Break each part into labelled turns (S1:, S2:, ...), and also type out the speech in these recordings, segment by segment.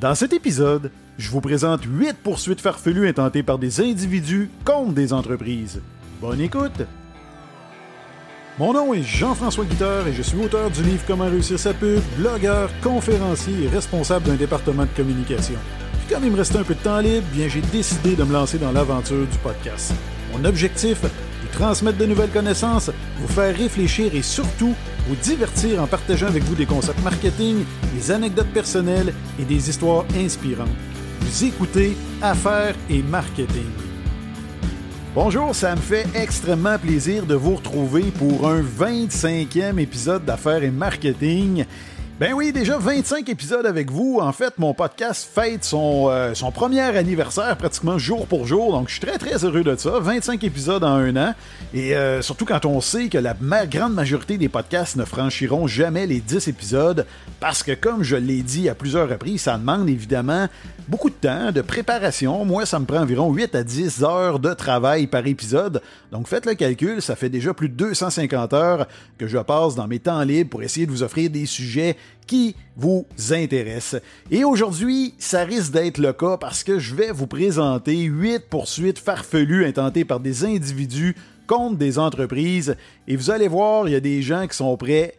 S1: Dans cet épisode, je vous présente 8 poursuites farfelues intentées par des individus contre des entreprises. Bonne écoute! Mon nom est Jean-François Guitard et je suis auteur du livre Comment réussir sa pub, blogueur, conférencier et responsable d'un département de communication. Puis comme il me restait un peu de temps libre, bien j'ai décidé de me lancer dans l'aventure du podcast. Mon objectif, transmettre de nouvelles connaissances, vous faire réfléchir et surtout vous divertir en partageant avec vous des concepts marketing, des anecdotes personnelles et des histoires inspirantes. Vous écoutez Affaires et Marketing. Bonjour, ça me fait extrêmement plaisir de vous retrouver pour un 25e épisode d'Affaires et Marketing. Ben oui, déjà 25 épisodes avec vous. En fait, mon podcast fête son, euh, son premier anniversaire pratiquement jour pour jour. Donc, je suis très, très heureux de ça. 25 épisodes en un an. Et euh, surtout quand on sait que la grande majorité des podcasts ne franchiront jamais les 10 épisodes. Parce que, comme je l'ai dit à plusieurs reprises, ça demande évidemment beaucoup de temps, de préparation. Moi, ça me prend environ 8 à 10 heures de travail par épisode. Donc, faites le calcul. Ça fait déjà plus de 250 heures que je passe dans mes temps libres pour essayer de vous offrir des sujets qui vous intéresse. Et aujourd'hui, ça risque d'être le cas parce que je vais vous présenter huit poursuites farfelues intentées par des individus contre des entreprises. Et vous allez voir, il y a des gens qui sont prêts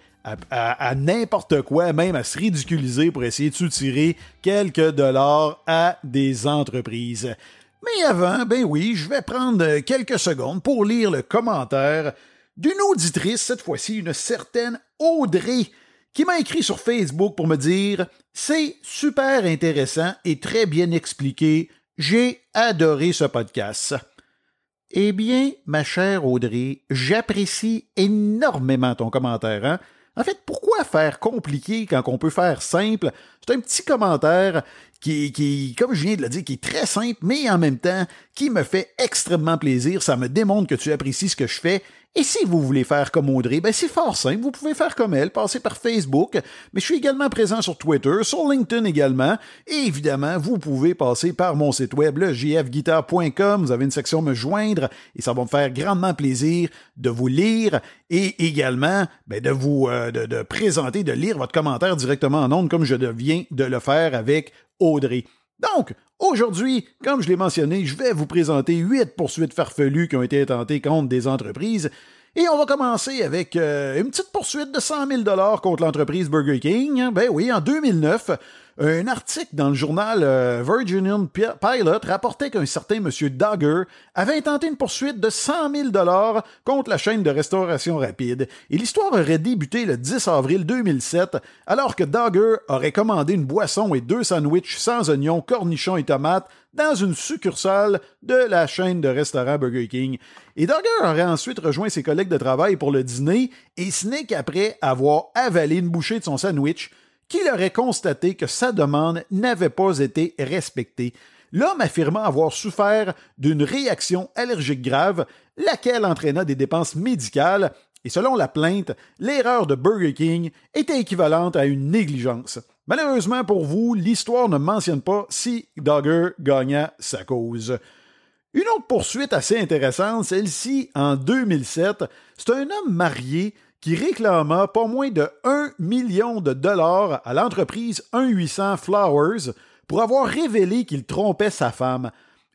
S1: à, n'importe quoi, même à se ridiculiser pour essayer de soutirer quelques dollars à des entreprises. Mais avant, ben oui, je vais prendre quelques secondes pour lire le commentaire d'une auditrice, cette fois-ci une certaine Audrey, qui m'a écrit sur Facebook pour me dire C'est super intéressant et très bien expliqué. J'ai adoré ce podcast. Eh bien, ma chère Audrey, j'apprécie énormément ton commentaire. Hein? En fait, pourquoi faire compliqué quand on peut faire simple? C'est un petit commentaire qui, qui, comme je viens de le dire, qui est très simple, mais en même temps, qui me fait extrêmement plaisir. Ça me démontre que tu apprécies ce que je fais et si vous voulez faire comme Audrey, ben c'est fort simple, vous pouvez faire comme elle, passer par Facebook, mais je suis également présent sur Twitter, sur LinkedIn également, et évidemment, vous pouvez passer par mon site web, le jfguitar.com, vous avez une section me joindre, et ça va me faire grandement plaisir de vous lire, et également ben, de vous euh, de, présenter, de lire votre commentaire directement en ondes, comme je viens de le faire avec Audrey. Donc, aujourd'hui, comme je l'ai mentionné, je vais vous présenter huit poursuites farfelues qui ont été intentées contre des entreprises. Et on va commencer avec euh, une petite poursuite de 100 000 contre l'entreprise Burger King. Ben oui, en 2009, un article dans le journal euh, Virginian Pilot rapportait qu'un certain monsieur Duggar avait intenté une poursuite de 100 000 dollars contre la chaîne de restauration rapide. Et l'histoire aurait débuté le 10 avril 2007, alors que Duggar aurait commandé une boisson et deux sandwichs sans oignons, cornichons et tomates dans une succursale de la chaîne de restaurants Burger King. Et Duggar aurait ensuite rejoint ses collègues de travail pour le dîner, et ce n'est qu'après avoir avalé une bouchée de son sandwich qu'il aurait constaté que sa demande n'avait pas été respectée. L'homme affirma avoir souffert d'une réaction allergique grave, laquelle entraîna des dépenses médicales, et selon la plainte, l'erreur de Burger King était équivalente à une négligence. Malheureusement pour vous, l'histoire ne mentionne pas si Dogger gagna sa cause. Une autre poursuite assez intéressante, celle-ci en 2007, c'est un homme marié qui réclama pas moins de 1 million de dollars à l'entreprise 1800 Flowers pour avoir révélé qu'il trompait sa femme.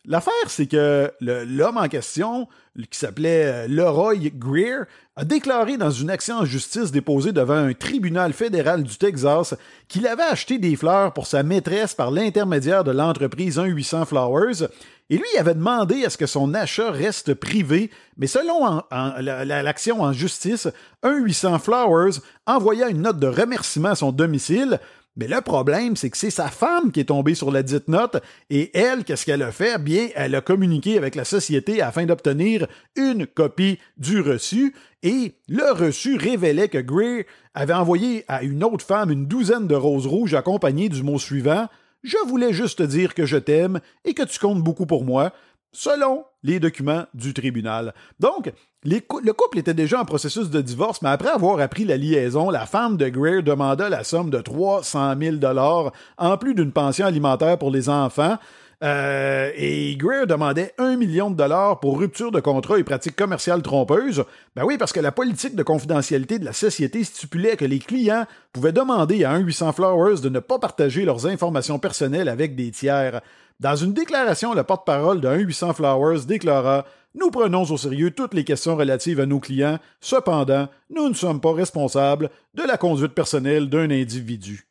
S1: L'affaire, c'est que l'homme en question, qui s'appelait euh, Leroy Greer, a déclaré dans une action en justice déposée devant un tribunal fédéral du Texas qu'il avait acheté des fleurs pour sa maîtresse par l'intermédiaire de l'entreprise 1800 Flowers. Et lui avait demandé à ce que son achat reste privé, mais selon l'action en justice, 1800 Flowers envoya une note de remerciement à son domicile, mais le problème, c'est que c'est sa femme qui est tombée sur la dite note, et elle, qu'est-ce qu'elle a fait? Bien, elle a communiqué avec la société afin d'obtenir une copie du reçu, et le reçu révélait que Gray avait envoyé à une autre femme une douzaine de roses rouges accompagnées du mot suivant je voulais juste te dire que je t'aime et que tu comptes beaucoup pour moi, selon les documents du tribunal. Donc, le couple était déjà en processus de divorce, mais après avoir appris la liaison, la femme de Greer demanda la somme de 300 000 dollars en plus d'une pension alimentaire pour les enfants. Euh, et Greer demandait un million de dollars pour rupture de contrat et pratiques commerciales trompeuses. Ben oui, parce que la politique de confidentialité de la société stipulait que les clients pouvaient demander à un 800 Flowers de ne pas partager leurs informations personnelles avec des tiers. Dans une déclaration, le porte-parole de 1-800 Flowers déclara Nous prenons au sérieux toutes les questions relatives à nos clients, cependant, nous ne sommes pas responsables de la conduite personnelle d'un individu.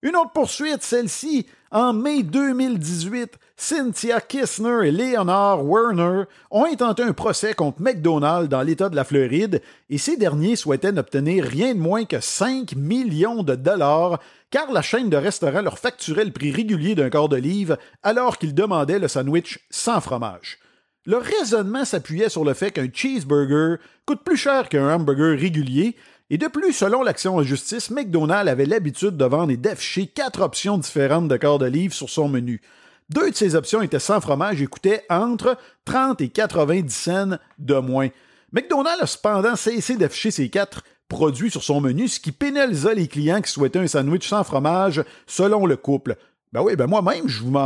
S1: Une autre poursuite, celle-ci, en mai 2018, Cynthia Kissner et Leonard Werner ont intenté un procès contre McDonald's dans l'État de la Floride et ces derniers souhaitaient n'obtenir rien de moins que 5 millions de dollars car la chaîne de restaurants leur facturait le prix régulier d'un quart de livre alors qu'ils demandaient le sandwich sans fromage. Le raisonnement s'appuyait sur le fait qu'un cheeseburger coûte plus cher qu'un hamburger régulier, et de plus, selon l'action en justice, McDonald's avait l'habitude de vendre et d'afficher quatre options différentes de de livre sur son menu. Deux de ces options étaient sans fromage et coûtaient entre 30 et 90 cents de moins. McDonald's a cependant cessé d'afficher ces quatre produit sur son menu, ce qui pénalisa les clients qui souhaitaient un sandwich sans fromage selon le couple. Ben oui, ben moi-même, je vous,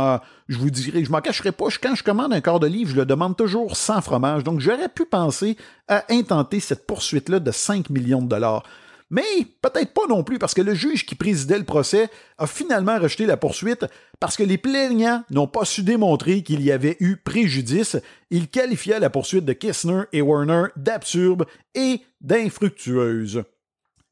S1: je vous dirais, je m'en cacherai pas. Quand je commande un quart de livre, je le demande toujours sans fromage. Donc, j'aurais pu penser à intenter cette poursuite-là de 5 millions de dollars. Mais peut-être pas non plus, parce que le juge qui présidait le procès a finalement rejeté la poursuite parce que les plaignants n'ont pas su démontrer qu'il y avait eu préjudice. Il qualifiait la poursuite de Kissner et Warner d'absurde et d'infructueuse.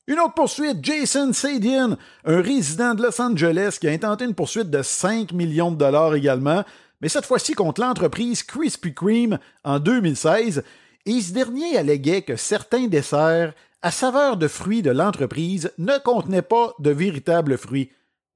S1: Une autre poursuite, Jason Sadian, un résident de Los Angeles qui a intenté une poursuite de 5 millions de dollars également, mais cette fois-ci contre l'entreprise Krispy Kreme en 2016, et ce dernier alléguait que certains desserts à saveur de fruits de l'entreprise ne contenait pas de véritables fruits.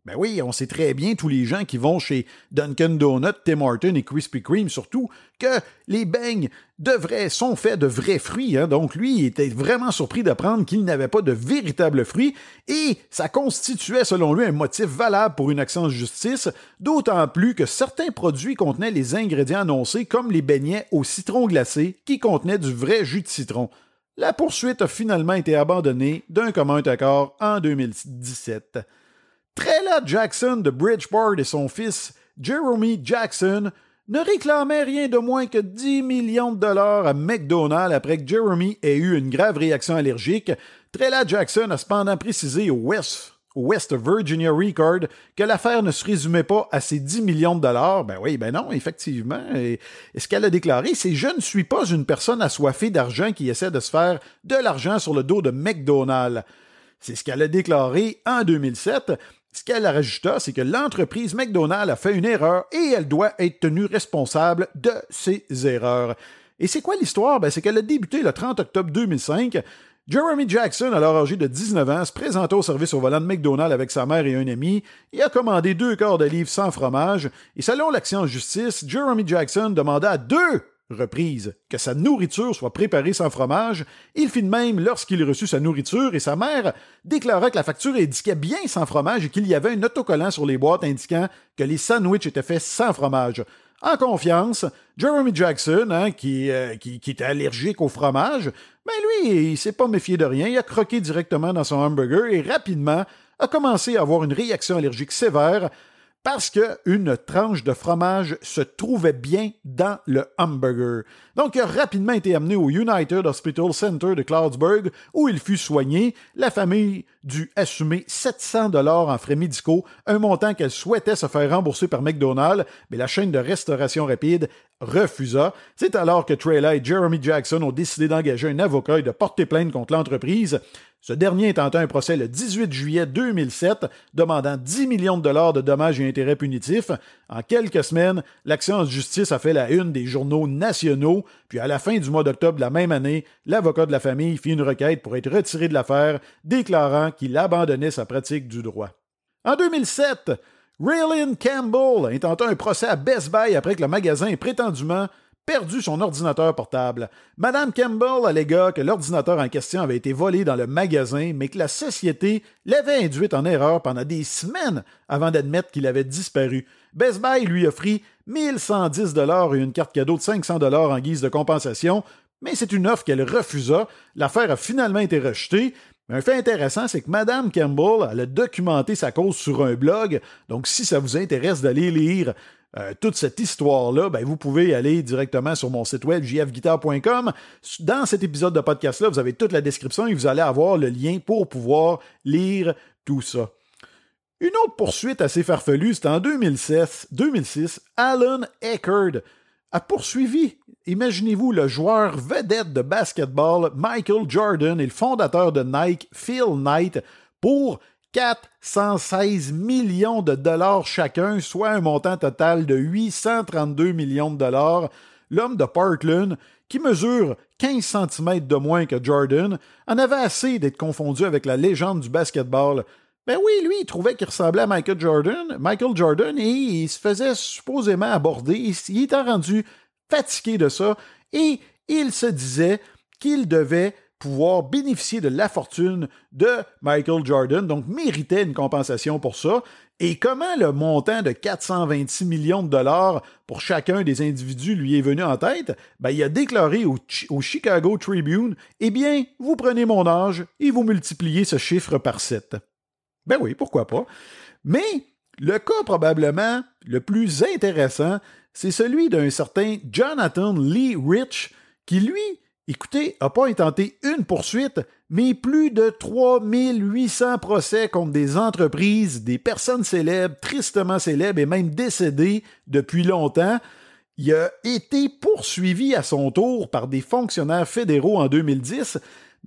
S1: Ben oui, on sait très bien, tous les gens qui vont chez Dunkin' Donuts, Tim Hortons et Krispy Kreme surtout, que les beignes de vrais sont faits de vrais fruits. Hein. Donc lui, il était vraiment surpris d'apprendre qu'il n'avait pas de véritables fruits et ça constituait selon lui un motif valable pour une action de justice, d'autant plus que certains produits contenaient les ingrédients annoncés comme les beignets au citron glacé qui contenaient du vrai jus de citron. La poursuite a finalement été abandonnée d'un commun accord en 2017. Trella Jackson de Bridgeport et son fils Jeremy Jackson ne réclamaient rien de moins que 10 millions de dollars à McDonald's après que Jeremy ait eu une grave réaction allergique. Trella Jackson a cependant précisé au West West Virginia Record que l'affaire ne se résumait pas à ses 10 millions de dollars. Ben oui, ben non, effectivement. Et, ce qu'elle a déclaré, c'est Je ne suis pas une personne assoiffée d'argent qui essaie de se faire de l'argent sur le dos de McDonald's. C'est ce qu'elle a déclaré en 2007. Ce qu'elle rajouta, c'est que l'entreprise McDonald's a fait une erreur et elle doit être tenue responsable de ses erreurs. Et c'est quoi l'histoire? Ben, c'est qu'elle a débuté le 30 octobre 2005 Jeremy Jackson, alors âgé de 19 ans, se présenta au service au volant de McDonald's avec sa mère et un ami et a commandé deux quarts de sans fromage. Et selon l'action en justice, Jeremy Jackson demanda deux reprises que sa nourriture soit préparée sans fromage. Il fit de même lorsqu'il reçut sa nourriture et sa mère déclara que la facture indiquait bien sans fromage et qu'il y avait un autocollant sur les boîtes indiquant que les sandwichs étaient faits sans fromage. En confiance, Jeremy Jackson, hein, qui, euh, qui, était allergique au fromage, ben lui, il s'est pas méfié de rien, il a croqué directement dans son hamburger et rapidement a commencé à avoir une réaction allergique sévère parce qu'une tranche de fromage se trouvait bien dans le hamburger. Donc, il a rapidement été amené au United Hospital Center de Cloudsburg, où il fut soigné. La famille dut assumer 700 dollars en frais médicaux, un montant qu'elle souhaitait se faire rembourser par McDonald's, mais la chaîne de restauration rapide refusa. C'est alors que Treyla et Jeremy Jackson ont décidé d'engager un avocat et de porter plainte contre l'entreprise. Ce dernier intenté un procès le 18 juillet 2007, demandant 10 millions de dollars de dommages et intérêts punitifs. En quelques semaines, l'action de justice a fait la une des journaux nationaux, puis à la fin du mois d'octobre de la même année, l'avocat de la famille fit une requête pour être retiré de l'affaire, déclarant qu'il abandonnait sa pratique du droit. En 2007, Raylyn Campbell intenta un procès à Best Buy après que le magasin ait prétendument perdu son ordinateur portable. Madame Campbell allégua que l'ordinateur en question avait été volé dans le magasin, mais que la société l'avait induite en erreur pendant des semaines avant d'admettre qu'il avait disparu. Best Buy lui offrit 1110 dollars et une carte cadeau de 500 dollars en guise de compensation, mais c'est une offre qu'elle refusa. L'affaire a finalement été rejetée un fait intéressant, c'est que Madame Campbell, a documenté sa cause sur un blog. Donc, si ça vous intéresse d'aller lire euh, toute cette histoire-là, ben, vous pouvez aller directement sur mon site web jfguitar.com. Dans cet épisode de podcast-là, vous avez toute la description et vous allez avoir le lien pour pouvoir lire tout ça. Une autre poursuite assez farfelue, c'est en 2016, 2006, Alan Eckerd a poursuivi, imaginez-vous, le joueur vedette de basketball Michael Jordan et le fondateur de Nike, Phil Knight, pour 416 millions de dollars chacun, soit un montant total de 832 millions de dollars. L'homme de Parkland, qui mesure 15 cm de moins que Jordan, en avait assez d'être confondu avec la légende du basketball. Ben oui, lui, il trouvait qu'il ressemblait à Michael Jordan, Michael Jordan, et il se faisait supposément aborder. Il était rendu fatigué de ça, et il se disait qu'il devait pouvoir bénéficier de la fortune de Michael Jordan, donc méritait une compensation pour ça. Et comment le montant de 426 millions de dollars pour chacun des individus lui est venu en tête? Ben, il a déclaré au, au, Chicago Tribune, eh bien, vous prenez mon âge et vous multipliez ce chiffre par 7. Ben oui, pourquoi pas. Mais le cas probablement le plus intéressant, c'est celui d'un certain Jonathan Lee Rich, qui lui, écoutez, n'a pas intenté une poursuite, mais plus de 3800 procès contre des entreprises, des personnes célèbres, tristement célèbres et même décédées depuis longtemps. Il a été poursuivi à son tour par des fonctionnaires fédéraux en 2010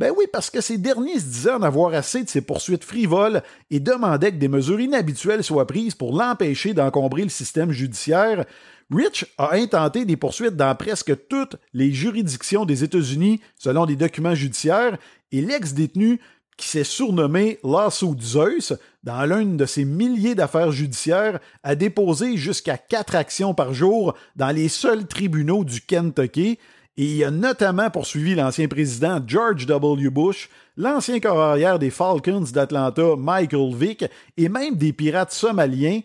S1: ben oui, parce que ces derniers se disaient en avoir assez de ces poursuites frivoles et demandaient que des mesures inhabituelles soient prises pour l'empêcher d'encombrer le système judiciaire. Rich a intenté des poursuites dans presque toutes les juridictions des États-Unis selon des documents judiciaires et l'ex-détenu qui s'est surnommé Lawsuit Zeus, dans l'une de ses milliers d'affaires judiciaires, a déposé jusqu'à quatre actions par jour dans les seuls tribunaux du Kentucky il a notamment poursuivi l'ancien président George W. Bush, l'ancien carrière des Falcons d'Atlanta Michael Vick et même des pirates somaliens.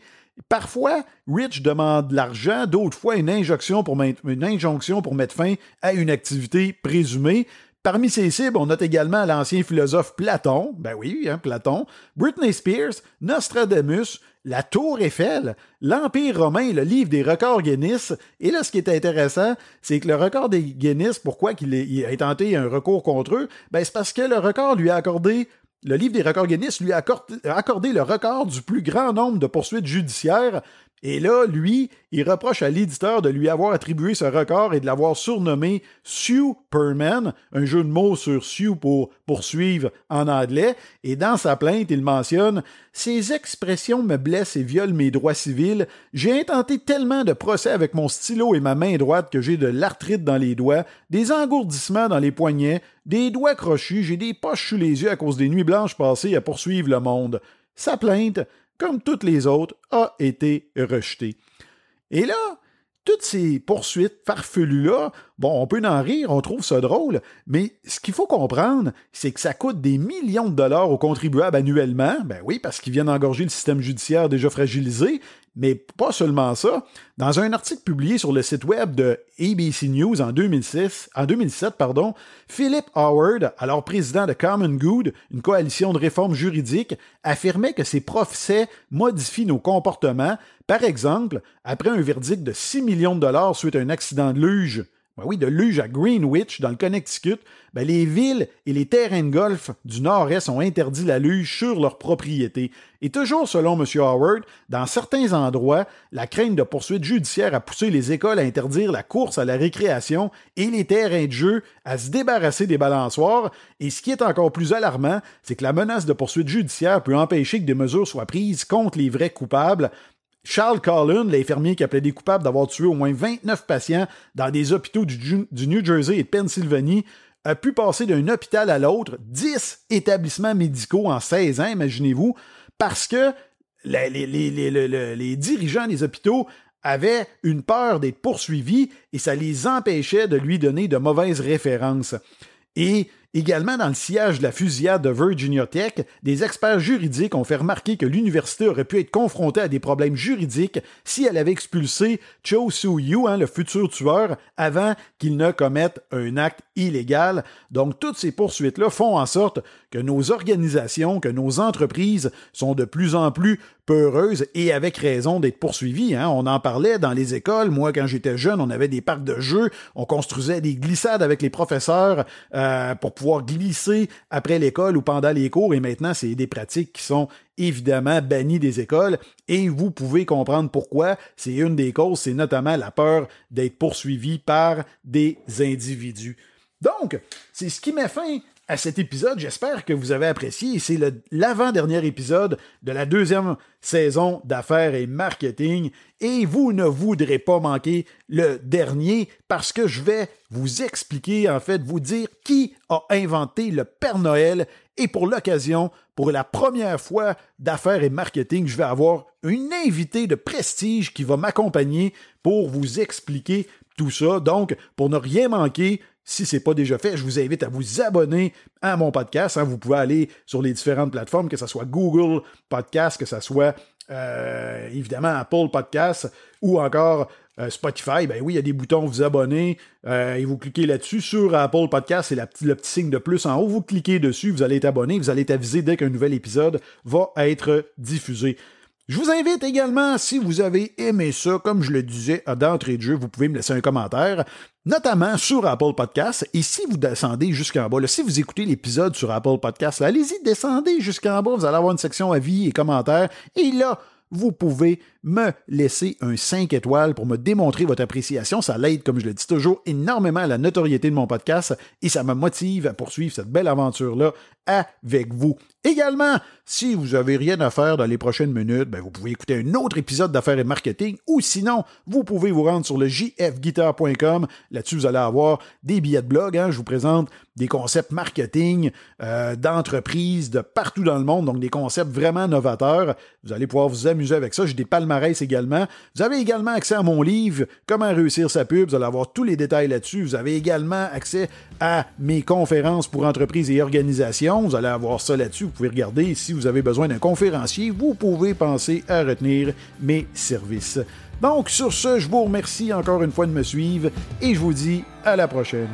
S1: Parfois, Rich demande de l'argent, d'autres fois une injonction pour mettre fin à une activité présumée. Parmi ses cibles, on note également l'ancien philosophe Platon, ben oui, hein, Platon, Britney Spears, Nostradamus, la Tour Eiffel, l'Empire romain, le livre des records Guinness. Et là, ce qui est intéressant, c'est que le record des Guinness, pourquoi il, a tenté un recours contre eux? Ben, c'est parce que le record lui a accordé le livre des records Guinness lui a accordé le record du plus grand nombre de poursuites judiciaires et là, lui, il reproche à l'éditeur de lui avoir attribué ce record et de l'avoir surnommé Superman, un jeu de mots sur Sue pour poursuivre en anglais. Et dans sa plainte, il mentionne Ces expressions me blessent et violent mes droits civils. J'ai intenté tellement de procès avec mon stylo et ma main droite que j'ai de l'arthrite dans les doigts, des engourdissements dans les poignets, des doigts crochus, j'ai des poches sous les yeux à cause des nuits blanches passées à poursuivre le monde. Sa plainte comme toutes les autres, a été rejeté. Et là, toutes ces poursuites farfelues-là, bon, on peut en rire, on trouve ça drôle, mais ce qu'il faut comprendre, c'est que ça coûte des millions de dollars aux contribuables annuellement, ben oui, parce qu'ils viennent engorger le système judiciaire déjà fragilisé, mais pas seulement ça. Dans un article publié sur le site web de ABC News en 2006, en 2007, pardon, Philip Howard, alors président de Common Good, une coalition de réformes juridiques, affirmait que ces procès modifient nos comportements. Par exemple, après un verdict de 6 millions de dollars suite à un accident de luge ben oui, de luge à Greenwich, dans le Connecticut, ben les villes et les terrains de golf du Nord-Est ont interdit la luge sur leur propriété. Et toujours selon M. Howard, dans certains endroits, la crainte de poursuites judiciaires a poussé les écoles à interdire la course à la récréation et les terrains de jeu à se débarrasser des balançoires. Et ce qui est encore plus alarmant, c'est que la menace de poursuites judiciaires peut empêcher que des mesures soient prises contre les vrais coupables, Charles Collin, l'infirmier qui appelait des coupables d'avoir tué au moins 29 patients dans des hôpitaux du, New Jersey et de Pennsylvanie, a pu passer d'un hôpital à l'autre, 10 établissements médicaux en 16 ans, imaginez-vous, parce que les, les, dirigeants des hôpitaux avaient une peur d'être poursuivis et ça les empêchait de lui donner de mauvaises références. Et Également, dans le sillage de la fusillade de Virginia Tech, des experts juridiques ont fait remarquer que l'université aurait pu être confrontée à des problèmes juridiques si elle avait expulsé Cho Soo-yu, hein, le futur tueur, avant qu'il ne commette un acte illégal. Donc, toutes ces poursuites-là font en sorte que nos organisations, que nos entreprises sont de plus en plus peureuses et avec raison d'être poursuivies. Hein. On en parlait dans les écoles. Moi, quand j'étais jeune, on avait des parcs de jeux, on construisait des glissades avec les professeurs euh, pour pouvoir glisser après l'école ou pendant les cours. Et maintenant, c'est des pratiques qui sont évidemment bannies des écoles. Et vous pouvez comprendre pourquoi. C'est une des causes, c'est notamment la peur d'être poursuivi par des individus. Donc, c'est ce qui met fin à cet épisode. J'espère que vous avez apprécié. C'est l'avant-dernier épisode de la deuxième saison d'affaires et marketing. Et vous ne voudrez pas manquer le dernier parce que je vais vous expliquer, en fait, vous dire qui a inventé le Père Noël. Et pour l'occasion, pour la première fois d'affaires et marketing, je vais avoir une invitée de prestige qui va m'accompagner pour vous expliquer tout ça. Donc, pour ne rien manquer, si ce n'est pas déjà fait, je vous invite à vous abonner à mon podcast. Hein. Vous pouvez aller sur les différentes plateformes, que ce soit Google Podcast, que ce soit euh, évidemment Apple Podcast ou encore euh, Spotify. Ben oui, il y a des boutons vous abonner euh, et vous cliquez là-dessus. Sur Apple Podcast, c'est le petit signe de plus en haut. Vous cliquez dessus, vous allez être abonné, vous allez être avisé dès qu'un nouvel épisode va être diffusé. Je vous invite également, si vous avez aimé ça, comme je le disais d'entrée de jeu, vous pouvez me laisser un commentaire, notamment sur Apple Podcast. Et si vous descendez jusqu'en bas, si vous écoutez l'épisode sur Apple Podcast, allez-y, descendez jusqu'en bas, vous allez avoir une section avis et commentaires. Et là, vous pouvez me laisser un 5 étoiles pour me démontrer votre appréciation. Ça l'aide, comme je le dis toujours, énormément à la notoriété de mon podcast et ça me motive à poursuivre cette belle aventure-là avec vous. Également, si vous n'avez rien à faire dans les prochaines minutes, ben vous pouvez écouter un autre épisode d'affaires et marketing ou sinon, vous pouvez vous rendre sur le jfguitar.com. Là-dessus, vous allez avoir des billets de blog. Hein. Je vous présente des concepts marketing euh, d'entreprise de partout dans le monde, donc des concepts vraiment novateurs. Vous allez pouvoir vous amuser avec ça. J'ai des Vous avez également accès à mon livre Comment réussir sa pub. Vous allez avoir tous les détails là-dessus. Vous avez également accès à mes conférences pour entreprises et organisations. Vous allez avoir ça là-dessus. Vous pouvez regarder. Si vous avez besoin d'un conférencier, vous pouvez penser à retenir mes services. Donc, sur ce, je vous remercie encore une fois de me suivre et je vous dis à la prochaine.